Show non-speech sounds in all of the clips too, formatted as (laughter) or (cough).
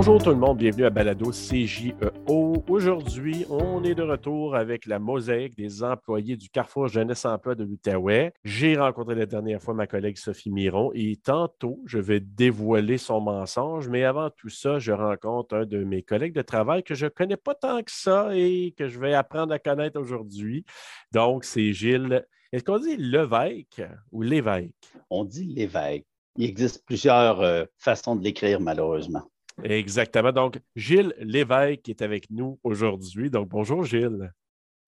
Bonjour tout le monde, bienvenue à Balado CJEO. Aujourd'hui, on est de retour avec la mosaïque des employés du Carrefour Jeunesse Emploi de l'Outaouais. J'ai rencontré la dernière fois ma collègue Sophie Miron et tantôt, je vais dévoiler son mensonge, mais avant tout ça, je rencontre un de mes collègues de travail que je ne connais pas tant que ça et que je vais apprendre à connaître aujourd'hui. Donc, c'est Gilles. Est-ce qu'on dit l'évêque ou l'évêque? On dit l'évêque. Il existe plusieurs euh, façons de l'écrire, malheureusement. Exactement. Donc, Gilles Lévesque est avec nous aujourd'hui. Donc, bonjour Gilles.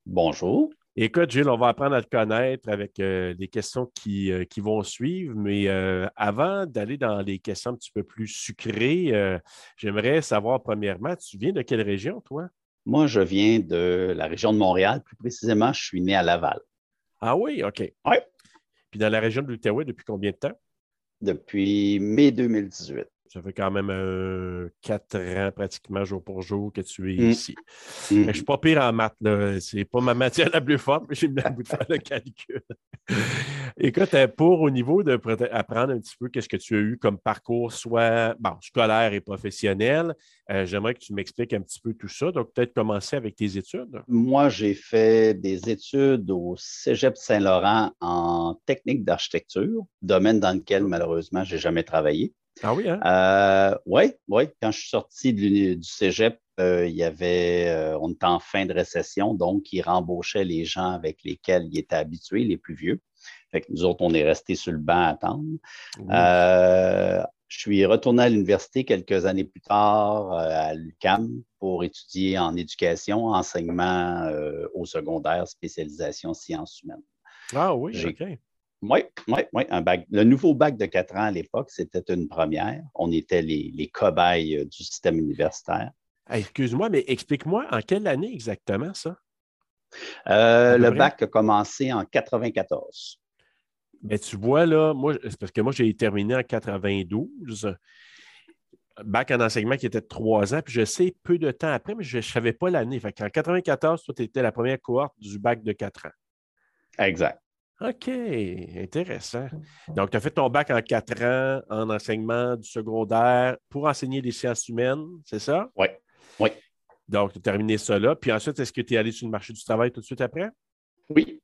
Bonjour. Écoute, Gilles, on va apprendre à te connaître avec euh, les questions qui, euh, qui, vont suivre, mais euh, avant d'aller dans les questions un petit peu plus sucrées, j'aimerais savoir premièrement, tu viens de quelle région, toi? Moi, je viens de la région de Montréal. Plus précisément, je suis né à Laval. Ah oui, OK. Oui. Puis dans la région de l'Outaouais, depuis combien de temps? Depuis mai 2018. Ça fait quand même euh, quatre ans pratiquement jour pour jour que tu es mm. ici. Je ne suis pas pire en maths. Ce n'est pas ma matière la plus forte, mais j'ai mis à bout de faire le calcul. (laughs) Écoute, euh, pour au niveau de apprendre un petit peu qu'est-ce que tu as eu comme parcours, soit bon, scolaire et professionnel, euh, j'aimerais que tu m'expliques un petit peu tout ça. Donc, peut-être commencer avec tes études. Moi, j'ai fait des études au Cégep Saint-Laurent en technique d'architecture, domaine dans lequel, malheureusement, je n'ai jamais travaillé. Ah oui, hein? Euh, oui, oui. Quand je suis sorti du cégep, euh, il y avait, euh, on était en fin de récession, donc il rembauchait les gens avec lesquels il était habitué, les plus vieux. Fait que nous autres, on est restés sur le banc à attendre. je suis retourné à l'université quelques années plus tard à l'UCAM pour étudier en éducation, enseignement au secondaire, spécialisation sciences humaines. Ah oui, OK. Oui, oui, oui. Un bac. Le nouveau bac de quatre ans à l'époque, c'était une première. On était les, cobayes euh, du système universitaire. Excuse-moi, mais explique-moi en quelle année exactement ça? Euh, le bac a commencé en 94. Mais tu vois, là, moi, parce que moi, j'ai terminé en 92 bac en enseignement qui était de trois ans, puis je sais peu de temps après, mais je ne savais pas l'année. En 94, toi, tu étais la première cohorte du bac de quatre ans. Exact. OK, intéressant. Donc, tu as fait ton bac en quatre ans en enseignement du secondaire pour enseigner les sciences humaines, c'est ça? Oui. Oui. Donc, tu as terminé ça là. Puis ensuite, est-ce que tu es allé sur le marché du travail tout de suite après? Oui.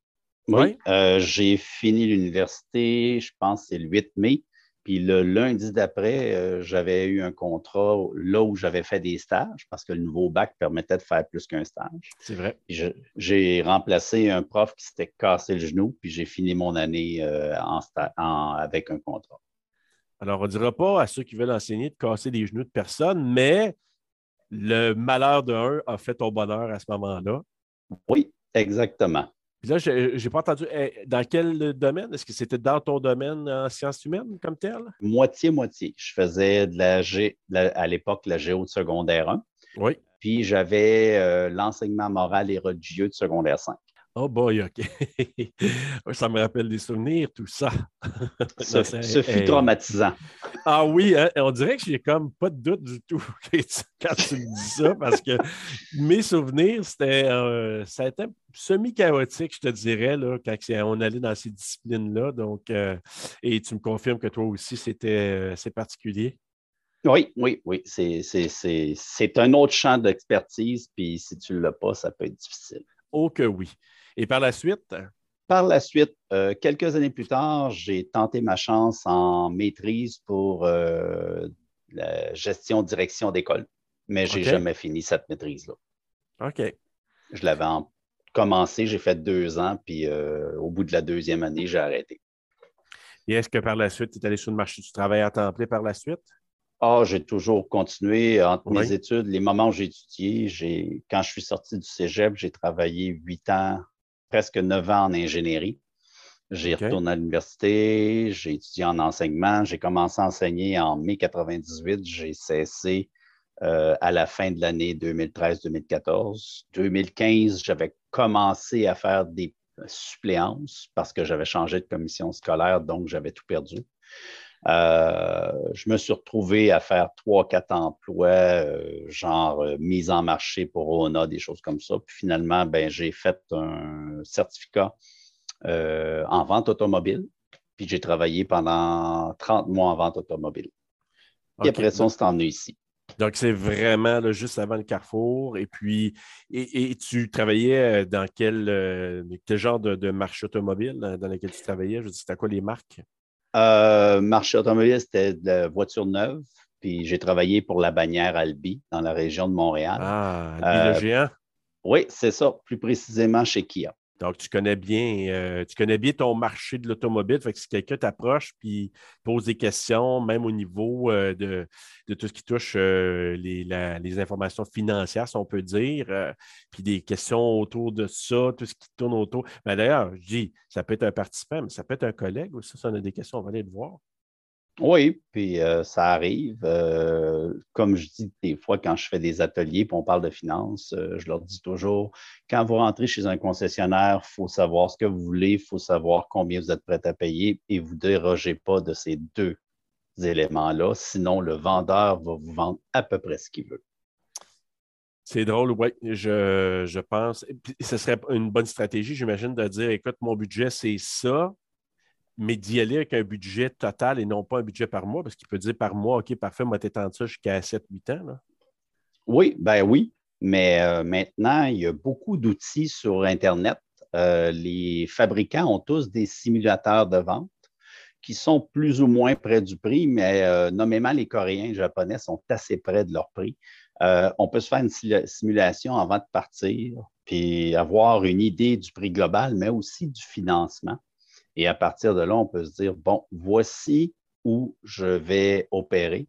Oui. Euh, j'ai fini l'université, je pense, c'est le 8 mai. Puis le lundi d'après, euh, j'avais eu un contrat là où j'avais fait des stages parce que le nouveau bac permettait de faire plus qu'un stage. C'est vrai. J'ai remplacé un prof qui s'était cassé le genou, puis j'ai fini mon année euh, en, avec un contrat. Alors, on ne dira pas à ceux qui veulent enseigner de casser les genoux de personne, mais le malheur d'un a fait ton bonheur à ce moment-là. Oui, exactement. Puis là, je n'ai pas entendu. Eh, dans quel domaine? Est-ce que c'était dans ton domaine en sciences humaines comme tel? Moitié-moitié. Je faisais de la, G, à l'époque la géo de secondaire 1. Oui. Puis j'avais euh, l'enseignement moral et religieux de secondaire 5. Oh boy, OK. (laughs) ça me rappelle des souvenirs, tout ça. (laughs) Ce, fut traumatisant. Ah oui, hein, on dirait que j'ai comme pas de doute du tout (laughs) quand tu me dis ça, parce que mes souvenirs, c'était euh, ça a été semi-chaotique, je te dirais, là, quand on allait dans ces disciplines-là. Donc, euh, et tu me confirmes que toi aussi, c'était c'est particulier. Oui, oui, oui. C'est un autre champ d'expertise, puis si tu ne l'as pas, ça peut être difficile. Oh que oui. Et par la suite? Par la suite, euh, quelques années plus tard, j'ai tenté ma chance en maîtrise pour euh, la gestion direction d'école, mais je n'ai jamais fini cette maîtrise-là. OK. Je l'avais commencé, j'ai fait deux ans, puis euh, au bout de la deuxième année, j'ai arrêté. Et est-ce que par la suite, tu es allé sur le marché du travail à temps plein par la suite? Ah, j'ai toujours continué entre mes études. Les moments où j'ai étudié, quand je suis sorti du cégep, j'ai travaillé huit ans presque neuf ans en ingénierie. J'ai retourné à l'université, j'ai étudié en enseignement, j'ai commencé à enseigner en mai 98, j'ai cessé euh, à la fin de l'année 2013-2014. 2015, j'avais commencé à faire des suppléances parce que j'avais changé de commission scolaire, donc j'avais tout perdu. Euh, je me suis retrouvé à faire trois, quatre emplois, euh, genre euh, mise en marché pour ONA, des choses comme ça. Puis finalement, ben, j'ai fait un certificat en vente automobile. Puis j'ai travaillé pendant 30 mois en vente automobile. Et après ça, on s'est emmené ici. Donc, c'est vraiment juste avant le carrefour. Et puis, et, tu travaillais dans quel, quel genre de, marché automobile dans lequel tu travaillais? Je veux dire, c'était quoi les marques? marché automobile, c'était de voitures neuves. Puis j'ai travaillé pour la bannière Albi dans la région de Montréal. Ah, Albi le géant? Oui, c'est ça, plus précisément chez Kia. Donc, tu connais bien, euh, tu connais bien ton marché de l'automobile. Fait que si quelqu'un t'approche puis pose des questions, même au niveau euh, de, tout ce qui touche euh, les, informations financières, si on peut dire, puis des questions autour de ça, tout ce qui tourne autour. Ben, D'ailleurs, je dis, ça peut être un participant, mais ça peut être un collègue aussi. Si on a des questions, on va aller le voir. Oui, puis euh, ça arrive. Euh, comme je dis des fois quand je fais des ateliers et on parle de finances, euh, je leur dis toujours, quand vous rentrez chez un concessionnaire, il faut savoir ce que vous voulez, il faut savoir combien vous êtes prêt à payer et vous dérogez pas de ces deux éléments-là. Sinon, le vendeur va vous vendre à peu près ce qu'il veut. C'est drôle, oui. Je, je pense. Ce serait une bonne stratégie, j'imagine, de dire écoute, mon budget, c'est ça mais d'y aller avec un budget total et non pas un budget par mois, parce qu'il peut dire par mois, OK, parfait, moi, t'étends ça jusqu'à 7-8 ans. Oui, ben oui. Mais euh, maintenant, il y a beaucoup d'outils sur Internet. Euh, les fabricants ont tous des simulateurs de vente qui sont plus ou moins près du prix, mais euh, nommément les Coréens et les Japonais sont assez près de leur prix. on peut se faire une simulation avant de partir, puis avoir une idée du prix global, mais aussi du financement. Et à partir de là, on peut se dire, bon, voici où je vais opérer.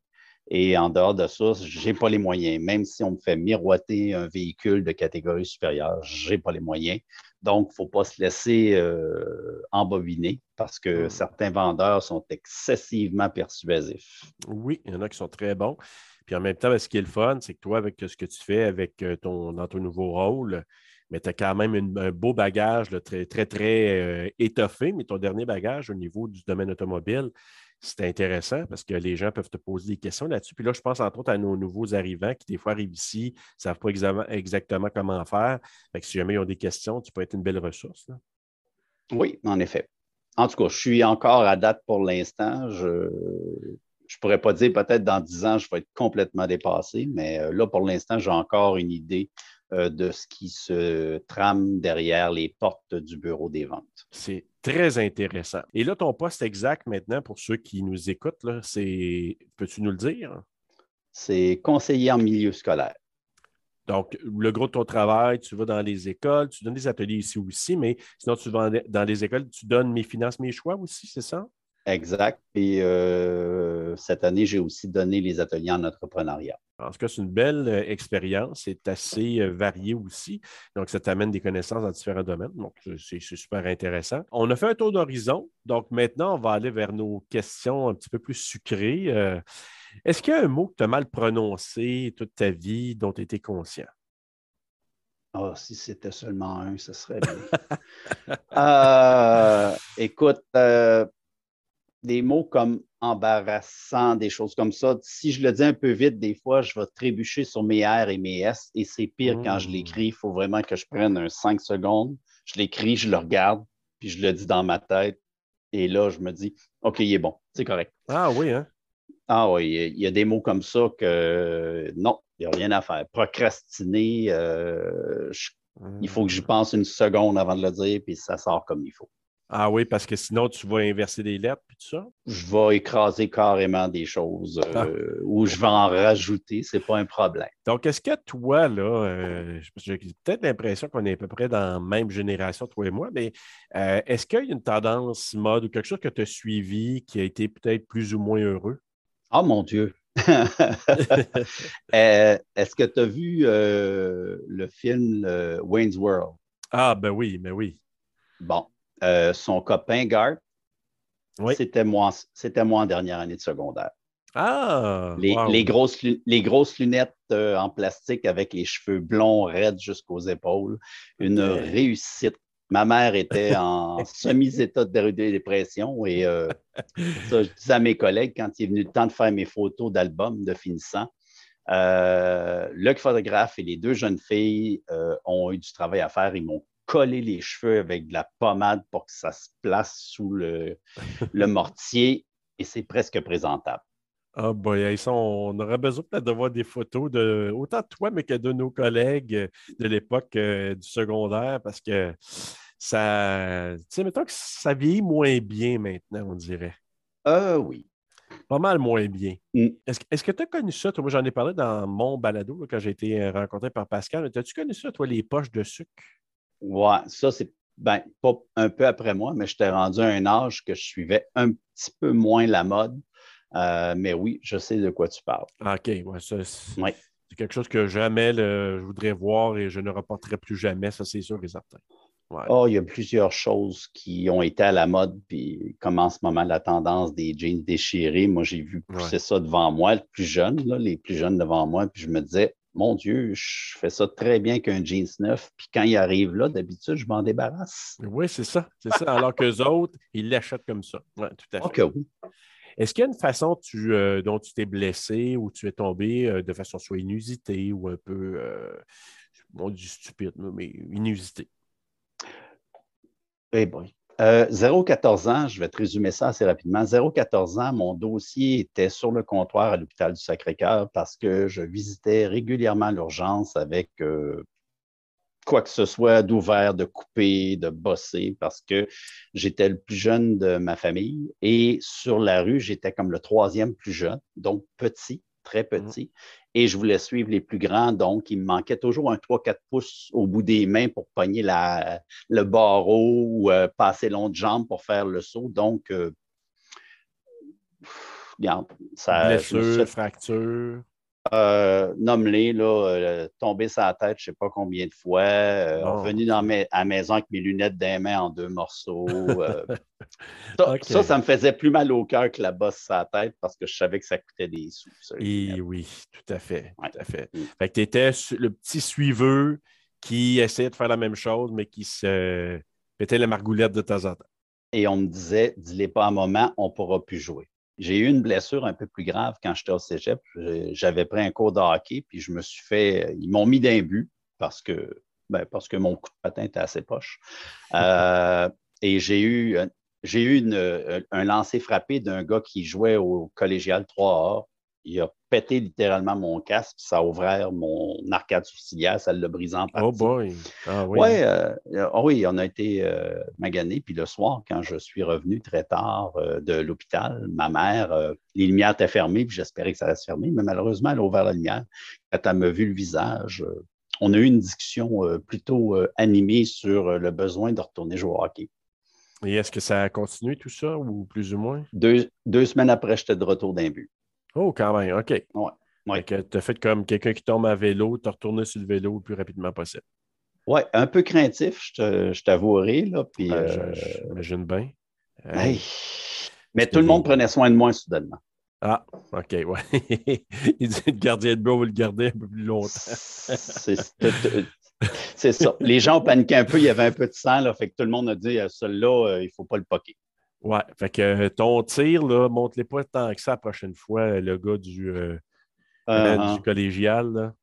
Et en dehors de ça, je n'ai pas les moyens. Même si on me fait miroiter un véhicule de catégorie supérieure, je n'ai pas les moyens. Donc, il ne faut pas se laisser euh, embobiner parce que hmm. certains vendeurs sont excessivement persuasifs. Oui, il y en a qui sont très bons. Puis en même temps, ce qui est le fun, c'est que toi, avec ce que tu fais avec euh, ton, dans ton nouveau rôle, mais tu as quand même un beau bagage très, très, très euh, étoffé. Mais ton dernier bagage au niveau du domaine automobile, c'est intéressant parce que les gens peuvent te poser des questions là-dessus. Puis là, je pense entre autres à nos nouveaux arrivants qui, des fois, arrivent ici, ne savent pas exactement comment faire. Fait que si jamais ils ont des questions, tu peux être une belle ressource. Oui, en effet. En tout cas, je suis encore à date pour l'instant. Je ne pourrais pas dire peut-être dans dix ans, je vais être complètement dépassé, mais euh, là, pour l'instant, j'ai encore une idée de ce qui se trame derrière les portes du bureau des ventes. C'est très intéressant. Et là, ton poste exact maintenant, pour ceux qui nous écoutent, c'est, peux-tu nous le dire? C'est conseiller en milieu scolaire. Donc, le gros de ton travail, tu vas dans les écoles, tu donnes des ateliers ici aussi, mais sinon, tu vas dans les écoles, tu donnes mes finances, mes choix aussi, c'est ça? Exact. Et euh, cette année, j'ai aussi donné les ateliers en entrepreneuriat. En tout cas, c'est une belle euh, expérience. C'est assez euh, varié aussi. Donc, ça t'amène des connaissances dans différents domaines. Donc, c'est super intéressant. On a fait un tour d'horizon. Donc, maintenant, on va aller vers nos questions un petit peu plus sucrées. Est-ce qu'il y a un mot que tu as mal prononcé toute ta vie dont tu étais conscient? oh, si c'était seulement un, ce serait bien. (laughs) écoute, des mots comme embarrassant, des choses comme ça. Si je le dis un peu vite, des fois, je vais trébucher sur mes R et mes S et c'est pire quand je l'écris. Il faut vraiment que je prenne un 5 secondes. Je l'écris, je le regarde, puis je le dis dans ma tête. Et là, je me dis, OK, il est bon, c'est correct. Ah oui, hein? Ah oui, il y a des mots comme ça que non, il n'y a rien à faire. Procrastiner, euh, il faut que j'y hmm. pense une seconde avant de le dire, puis ça sort comme il faut. Ah oui, parce que sinon, tu vas inverser des lettres et tout ça? Je vais écraser carrément des choses euh, ah. ou je vais en rajouter, ce n'est pas un problème. Donc, est-ce que toi, là, euh, j'ai peut-être l'impression qu'on est à peu près dans la même génération, toi et moi, mais euh, est-ce qu'il y a une tendance mode ou quelque chose que tu as suivi qui a été peut-être plus ou moins heureux? Ah, mon Dieu! (laughs) (laughs) est-ce que tu as vu le film Wayne's World? Ah, ben oui, ben oui. Bon, euh, son copain Gart, c'était moi, c'était moi en dernière année de secondaire. Ah! Les, grosses, les grosses lunettes euh, en plastique avec les cheveux blonds raides jusqu'aux épaules. Une réussite. Ma mère était en (laughs) semi-état de dépression et euh, ça, je disais à mes collègues quand il est venu le temps de faire mes photos d'album de finissant, le photographe et les deux jeunes filles ont eu du travail à faire. Ils m'ont coller les cheveux avec de la pommade pour que ça se place sous le, le (laughs) mortier et c'est presque présentable. Ah, boy, on aurait besoin peut-être de voir des photos de autant de toi, mais que de nos collègues de l'époque euh, du secondaire, parce que ça, tu sais, mettons que ça vieillit moins bien maintenant, on dirait. Euh, oui. Pas mal moins bien. Mm. Est-ce, que tu as connu ça? Toi, moi, j'en ai parlé dans mon balado quand j'ai été euh, rencontré par Pascal. As-tu connu ça, toi, les poches de sucre? Ouais, ça, c'est ben, pas un peu après moi, mais j'étais rendu à un âge que je suivais un petit peu moins la mode. Euh, mais oui, je sais de quoi tu parles. OK, ouais, ça, c'est quelque chose que jamais je voudrais voir et je ne reporterai plus jamais, ça c'est sûr et certain. Oh, il y a plusieurs choses qui ont été à la mode, puis comme en ce moment, la tendance des jeans déchirés, moi j'ai vu pousser ça devant moi, le plus jeune, les plus jeunes devant moi, puis je me disais, mon Dieu, je fais ça très bien qu'un jeans neuf. Puis quand il arrive là, d'habitude, je m'en débarrasse. Oui, c'est ça. C'est ça. Alors qu'eux (laughs) autres, ils l'achètent comme ça. Oui, tout à fait. oui. Est-ce qu'il y a une façon euh, dont tu t'es blessé ou tu es tombé euh, de façon soit inusitée ou un peu, euh, on dit stupide, mais inusitée? Eh bien, 0-14 ans, je vais te résumer ça assez rapidement. 0-14 ans, mon dossier était sur le comptoir à l'hôpital du Sacré-Cœur parce que je visitais régulièrement l'urgence avec euh, quoi que ce soit d'ouvert, de coupé, de bossé, parce que j'étais le plus jeune de ma famille et sur la rue, j'étais comme le troisième plus jeune, donc petit très mmh. petit. Et je voulais suivre les plus grands, donc il me manquait toujours un 3-4 pouces au bout des mains pour pogner la, le barreau ou euh, passer long de jambe pour faire le saut. Donc, euh, regarde, ça. Blessure, fracture. Euh, nomme-les, là, euh, tomber sa tête, je ne sais pas combien de fois, euh, revenu dans à la maison avec mes lunettes d'un main en deux morceaux. (laughs) ça, ça, me faisait plus mal au cœur que la bosse sa tête parce que je savais que ça coûtait des sous. oui, tout à fait. Tout à fait. Mm. fait que tu étais le petit suiveux qui essayait de faire la même chose, mais qui se pétait la margoulette de temps en temps. Et on me disait, dis-les pas un moment, on ne pourra plus jouer. J'ai eu une blessure un peu plus grave quand j'étais au cégep. J'avais pris un cours de hockey, puis je me suis fait. Ils m'ont mis d'un but parce que, ben, parce que mon coup de patin était assez poche. Euh, et j'ai eu, j'ai eu un lancer frappé d'un gars qui jouait au collégial 3A il a pété littéralement mon casque, ça a ouvert mon arcade sourcilière, ça l'a brisé en partie. Oh boy! Ah oui. Ouais, euh, ah oui, on a été euh, magané. Puis le soir, quand je suis revenu très tard euh, de l'hôpital, ma mère, les lumières étaient fermées, puis j'espérais que ça allait se fermer, mais malheureusement, elle a ouvert la lumière. Quand elle m'a vu le visage, on a eu une discussion plutôt animée sur le besoin de retourner jouer au hockey. Et est-ce que ça a continué tout ça, ou plus ou moins? Deux, deux semaines après, j'étais de retour d'un but. Oh, quand même, OK. Ouais. ouais. Tu as fait comme quelqu'un qui tombe à vélo, tu as retourné sur le vélo le plus rapidement possible. Oui, un peu craintif, je t'avouerai. Là, puis, euh, J'imagine bien. Mais tout le monde prenait soin de moi soudainement. Ah, OK, ouais. (laughs) Il dit le gardien de bois, vous le garder un peu plus longtemps. (laughs) C'est ça. Les gens ont paniqué un peu, il y avait un peu de sang, là, fait que tout le monde a dit celui-là, euh, il ne faut pas le poquer. Ouais, fait que euh, ton tir, là, montre-les pas tant que ça la prochaine fois, euh, le gars du, euh, uh-huh. du collégial.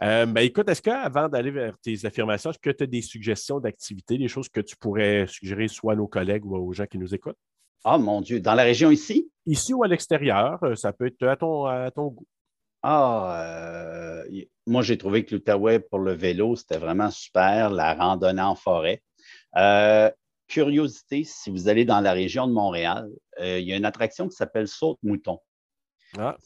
ben, écoute, est-ce qu'avant d'aller vers tes affirmations, est-ce que tu as des suggestions d'activités, des choses que tu pourrais suggérer soit à nos collègues ou aux gens qui nous écoutent? Ah, mon Dieu, dans la région ici? Ici ou à l'extérieur, ça peut être à ton, à ton goût. Ah, moi, j'ai trouvé que l'Outaouais pour le vélo, c'était vraiment super, la randonnée en forêt. Euh, curiosité, si vous allez dans la région de Montréal, euh, il y a une attraction qui s'appelle Saute-Mouton. Ah.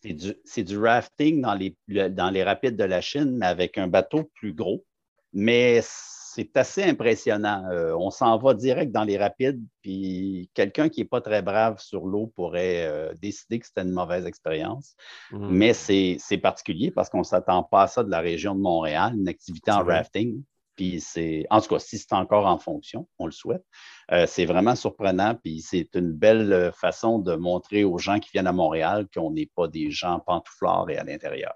C'est du, rafting dans les, dans les rapides de la Chine, mais avec un bateau plus gros. Mais c'est assez impressionnant. Euh, on s'en va direct dans les rapides, puis quelqu'un qui n'est pas très brave sur l'eau pourrait euh, décider que c'était une mauvaise expérience. Mmh. Mais c'est particulier parce qu'on ne s'attend pas à ça de la région de Montréal, une activité en rafting. Puis c'est, en tout cas, si c'est encore en fonction, on le souhaite, euh, c'est vraiment surprenant. Puis c'est une belle euh, façon de montrer aux gens qui viennent à Montréal qu'on n'est pas des gens pantouflards et à l'intérieur.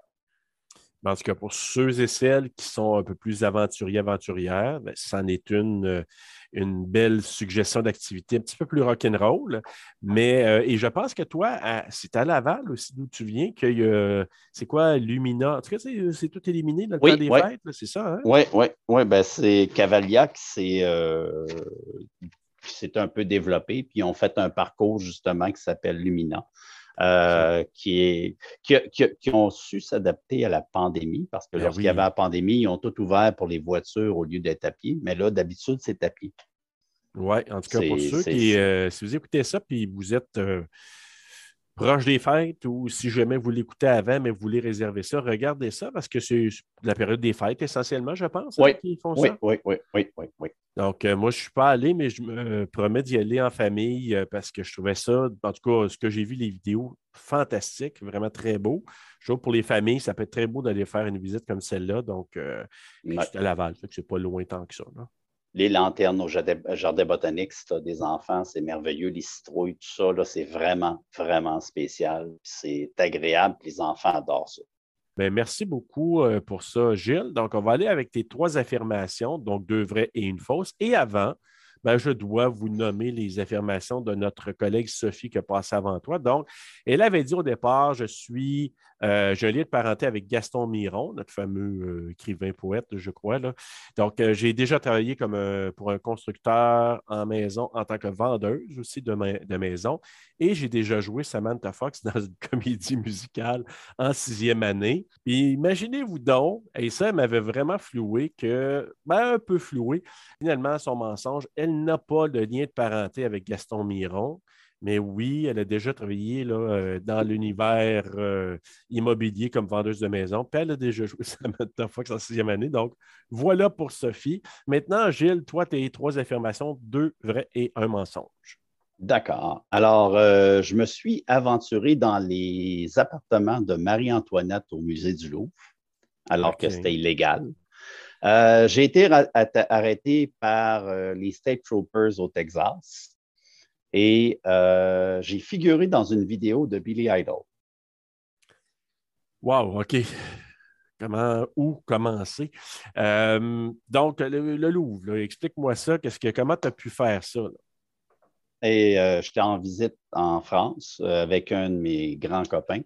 En tout cas, pour ceux et celles qui sont un peu plus aventuriers, aventurières, ben, c'en est une, euh, une belle suggestion d'activité un petit peu plus rock'n'roll. Mais, euh, et je pense que toi, c'est à Laval aussi d'où tu viens, que c'est quoi, Lumina? En tout cas, c'est tout éliminé dans le temps des fêtes, c'est ça? Hein? Oui, oui, oui. Ben, c'est Cavaliac, c'est. Euh, c'est un peu développé, puis on fait un parcours justement qui s'appelle Lumina. Euh, qui, qui, ont su s'adapter à la pandémie parce que ben lorsqu'il y avait la pandémie, ils ont tout ouvert pour les voitures au lieu d'être à pied. Mais là, d'habitude, c'est à pied. Oui, en tout cas, pour ceux qui, euh, si vous écoutez ça, puis vous êtes euh, proche des fêtes ou si jamais vous l'écoutez avant, mais vous voulez réserver ça, regardez ça parce que c'est la période des fêtes essentiellement, je pense, hein, oui, qu'ils font ça. Oui, oui, oui, oui, Donc, euh, moi, je ne suis pas allé, mais je me promets d'y aller en famille parce que je trouvais ça, en tout cas, ce que j'ai vu, les vidéos, fantastiques, vraiment très beau. Je trouve pour les familles, ça peut être très beau d'aller faire une visite comme celle-là. Donc, c'est à Laval, c'est pas loin tant que ça. Là les lanternes au jardin botanique, si tu as des enfants, c'est merveilleux. Les citrouilles, tout ça, c'est vraiment, vraiment spécial. C'est agréable. Les enfants adorent ça. Bien, merci beaucoup euh, pour ça, Gilles. Donc, on va aller avec tes trois affirmations, donc deux vraies et une fausse. Et avant, ben, je dois vous nommer les affirmations de notre collègue Sophie qui a passé avant toi. Donc, elle avait dit au départ, je suis euh, je lis de parenté avec Gaston Miron, notre fameux euh, écrivain-poète, je crois. Là. Donc, euh, j'ai déjà travaillé comme pour un constructeur en maison en tant que vendeuse aussi de, de maison. Et j'ai déjà joué Samantha Fox (laughs) dans une comédie musicale en sixième année. Puis imaginez-vous donc, et ça m'avait vraiment floué que, ben, un peu floué, finalement, son mensonge, elle n'a pas de lien de parenté avec Gaston Miron. Mais oui, elle a déjà travaillé là, euh, dans l'univers euh, immobilier comme vendeuse de maison. Puis elle a déjà joué Samantha Fox en sixième année. Donc, voilà pour Sophie. Maintenant, Gilles, toi, tes trois affirmations, deux vrais et un mensonge. D'accord. Alors, euh, je me suis aventuré dans les appartements de Marie-Antoinette au musée du Louvre, alors que c'était illégal. J'ai été arrêté par les State Troopers au Texas et euh, j'ai figuré dans une vidéo de Billy Idol. Wow, OK. Comment, où commencer? Euh, donc, le, Louvre, explique-moi ça. Qu'est-ce que, comment tu as pu faire ça? Et euh, j'étais en visite en France avec un de mes grands copains.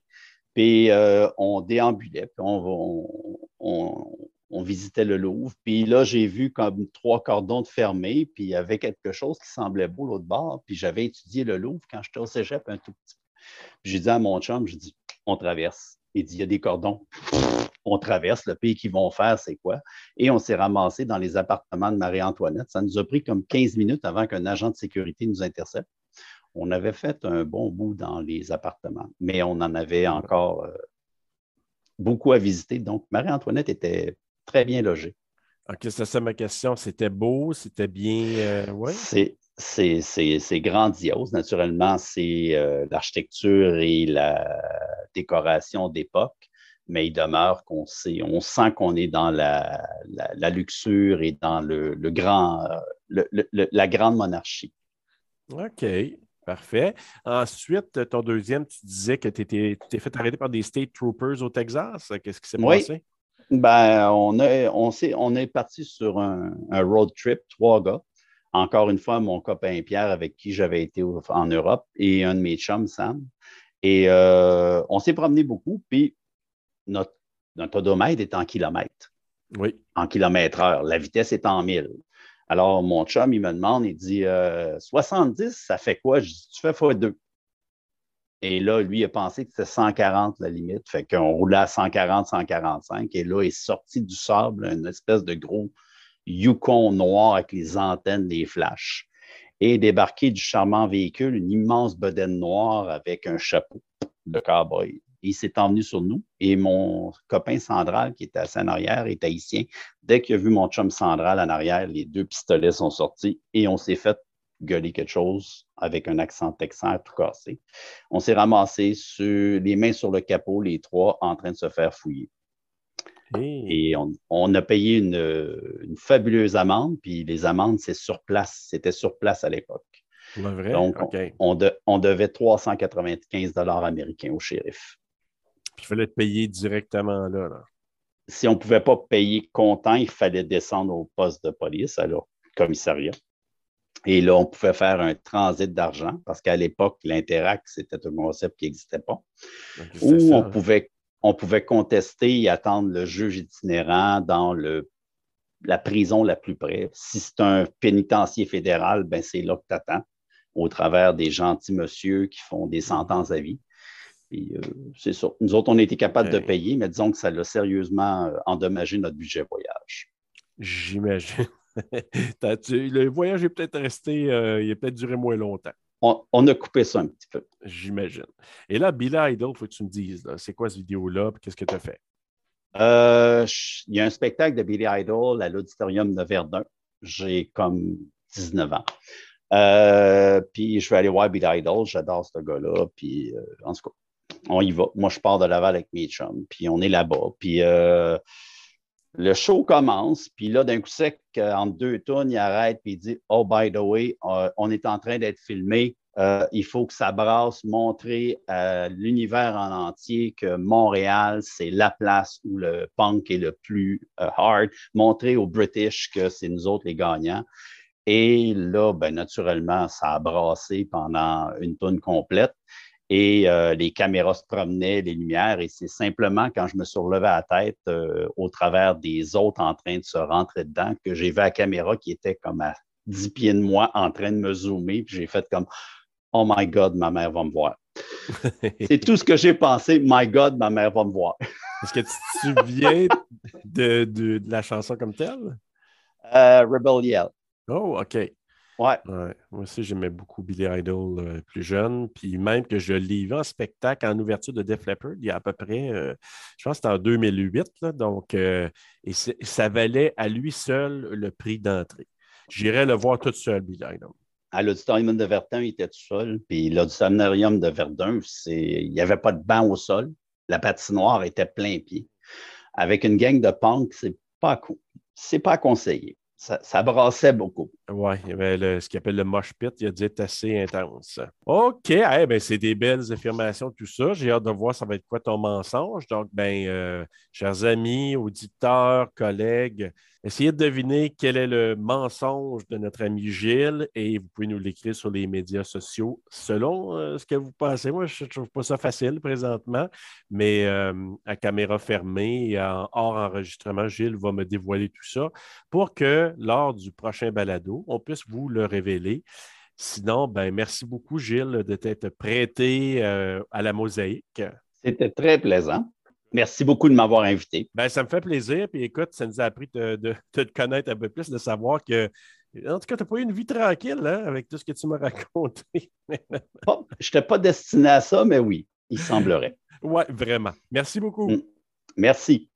Puis on déambulait, puis on, on visitait le Louvre. Puis là, j'ai vu comme trois cordons fermés, puis il y avait quelque chose qui semblait beau l'autre bord. Puis j'avais étudié le Louvre quand j'étais au cégep un tout petit peu. J'ai dit à mon chum, j'ai dit, on traverse. Il dit, il y a des cordons. (laughs) On traverse. Le pays qu'ils vont faire, c'est quoi? Et on s'est ramassé dans les appartements de Marie-Antoinette. Ça nous a pris comme 15 minutes avant qu'un agent de sécurité nous intercepte. On avait fait un bon bout dans les appartements, mais on en avait encore euh, beaucoup à visiter. Donc, Marie-Antoinette était très bien logé. OK, c'est ça ma question. C'était beau, c'était bien. Euh, C'est grandiose. Naturellement, c'est euh, l'architecture et la décoration d'époque, mais il demeure qu'on sait, on sent qu'on est dans la, luxure et dans le, grand, euh, la grande monarchie. OK. Parfait. Ensuite, ton deuxième, tu disais que tu t'es fait arrêter par des State Troopers au Texas. Qu'est-ce qui s'est passé? Ben, on, on, on est parti sur un, road trip, trois gars. Encore une fois, mon copain Pierre, avec qui j'avais été en Europe, et un de mes chums, Sam. Et euh, on s'est promené beaucoup, puis notre, notre odomètre est en kilomètres. Oui. En kilomètres heure. La vitesse est en mille. Alors, mon chum, il me demande, il dit 70, euh, ça fait quoi? Je dis, tu fais fois deux. Et là, lui, il a pensé que c'était 140 la limite. Fait qu'on roulait à 140, 145. Et là, il est sorti du sable, une espèce de gros Yukon noir avec les antennes, les flashs. Et débarqué du charmant véhicule, une immense bedaine noire avec un chapeau de cowboy. Il s'est envenu sur nous. Et mon copain Sandral, qui était à en arrière, est haïtien. Dès qu'il a vu mon chum Sandral en arrière, les deux pistolets sont sortis et on s'est fait gueuler quelque chose avec un accent texan tout cassé. On s'est ramassé sur, les mains sur le capot, les trois, en train de se faire fouiller. Et on, a payé une, fabuleuse amende, puis les amendes, c'est sur place. C'était sur place à l'époque. Donc, on, on, devait 395 dollars américains au shérif. Puis il fallait te payer directement là, Si on ne pouvait pas payer comptant, il fallait descendre au poste de police, alors commissariat. Et là, on pouvait faire un transit d'argent parce qu'à l'époque, l'Interact, c'était un concept qui n'existait pas. Ou on, pouvait, on pouvait contester et attendre le juge itinérant dans le, la prison la plus près. Si c'est un pénitencier fédéral, ben c'est là que tu attends, au travers des gentils monsieur qui font des sentences à vie. Puis c'est ça. Nous autres, on a été capables de payer, mais disons que ça l'a sérieusement endommagé notre budget voyage. J'imagine. (laughs) le voyage est peut-être resté, il a peut-être duré moins longtemps. On, a coupé ça un petit peu. J'imagine. Et là, Billy Idol, il faut que tu me dises, c'est quoi cette vidéo-là, qu'est-ce que tu as fait? Euh, il y a un spectacle de Billy Idol à l'auditorium de Verdun. J'ai comme 19 ans. Euh, puis je vais aller voir Billy Idol. J'adore ce gars-là. Puis euh, en tout cas, on y va. Moi, je pars de Laval avec mes chums. Puis on est là-bas. Puis le show commence. Puis là, d'un coup sec, entre deux tonnes, il arrête. Puis il dit Oh, by the way, on est en train d'être filmé. Euh, il faut que ça brasse, montrer à l'univers en entier que Montréal, c'est la place où le punk est le plus euh, hard, montrer aux British que c'est nous autres les gagnants. Et là, ben, naturellement, ça a brassé pendant une tonne complète et euh, les caméras se promenaient, les lumières, et c'est simplement quand je me suis relevé à la tête au travers des autres en train de se rentrer dedans que j'ai vu la caméra qui était comme à 10 pieds de moi en train de me zoomer, puis j'ai fait comme Oh my God, ma mère va me voir. (laughs) c'est tout ce que j'ai pensé. My God, ma mère va me voir. Est-ce que tu te souviens de, de, la chanson comme telle? Euh, Rebel Yell. Oh, OK. Ouais. Moi aussi, j'aimais beaucoup Billy Idol euh, plus jeune. Puis même que je l'ai vu en spectacle en ouverture de Def Leppard il y a à peu près, euh, je pense que c'était en 2008. donc, et ça valait à lui seul le prix d'entrée. J'irais le voir tout seul, Billy Idol à l'auditorium de Verdun, il était tout seul. Puis l'auditorium de Verdun, il n'y avait pas de banc au sol. La patinoire était plein pied. Avec une gang de punk, c'est pas c'est pas conseillé. Ça, ça, brassait beaucoup. Oui, avait ce qu'il appelle le mosh pit, il a dit assez intense. OK, ben, c'est des belles affirmations, tout ça. J'ai hâte de voir ça va être quoi ton mensonge. Donc, ben, euh, chers amis, auditeurs, collègues, Essayez de deviner quel est le mensonge de notre ami Gilles et vous pouvez nous l'écrire sur les médias sociaux selon euh, ce que vous pensez. Moi, je ne trouve pas ça facile présentement, mais euh, à caméra fermée et en hors enregistrement, Gilles va me dévoiler tout ça pour que lors du prochain balado, on puisse vous le révéler. Sinon, ben, merci beaucoup, Gilles, de t'être prêté euh, à la mosaïque. C'était très plaisant. Merci beaucoup de m'avoir invité. Ben, ça me fait plaisir. Puis écoute, ça nous a appris de, te connaître un peu plus, de savoir que, en tout cas, tu n'as pas eu une vie tranquille hein, avec tout ce que tu m'as (laughs) raconté. je n'étais pas destiné à ça, mais oui, il semblerait. (laughs) Oui, vraiment. Merci beaucoup. Mm. Merci.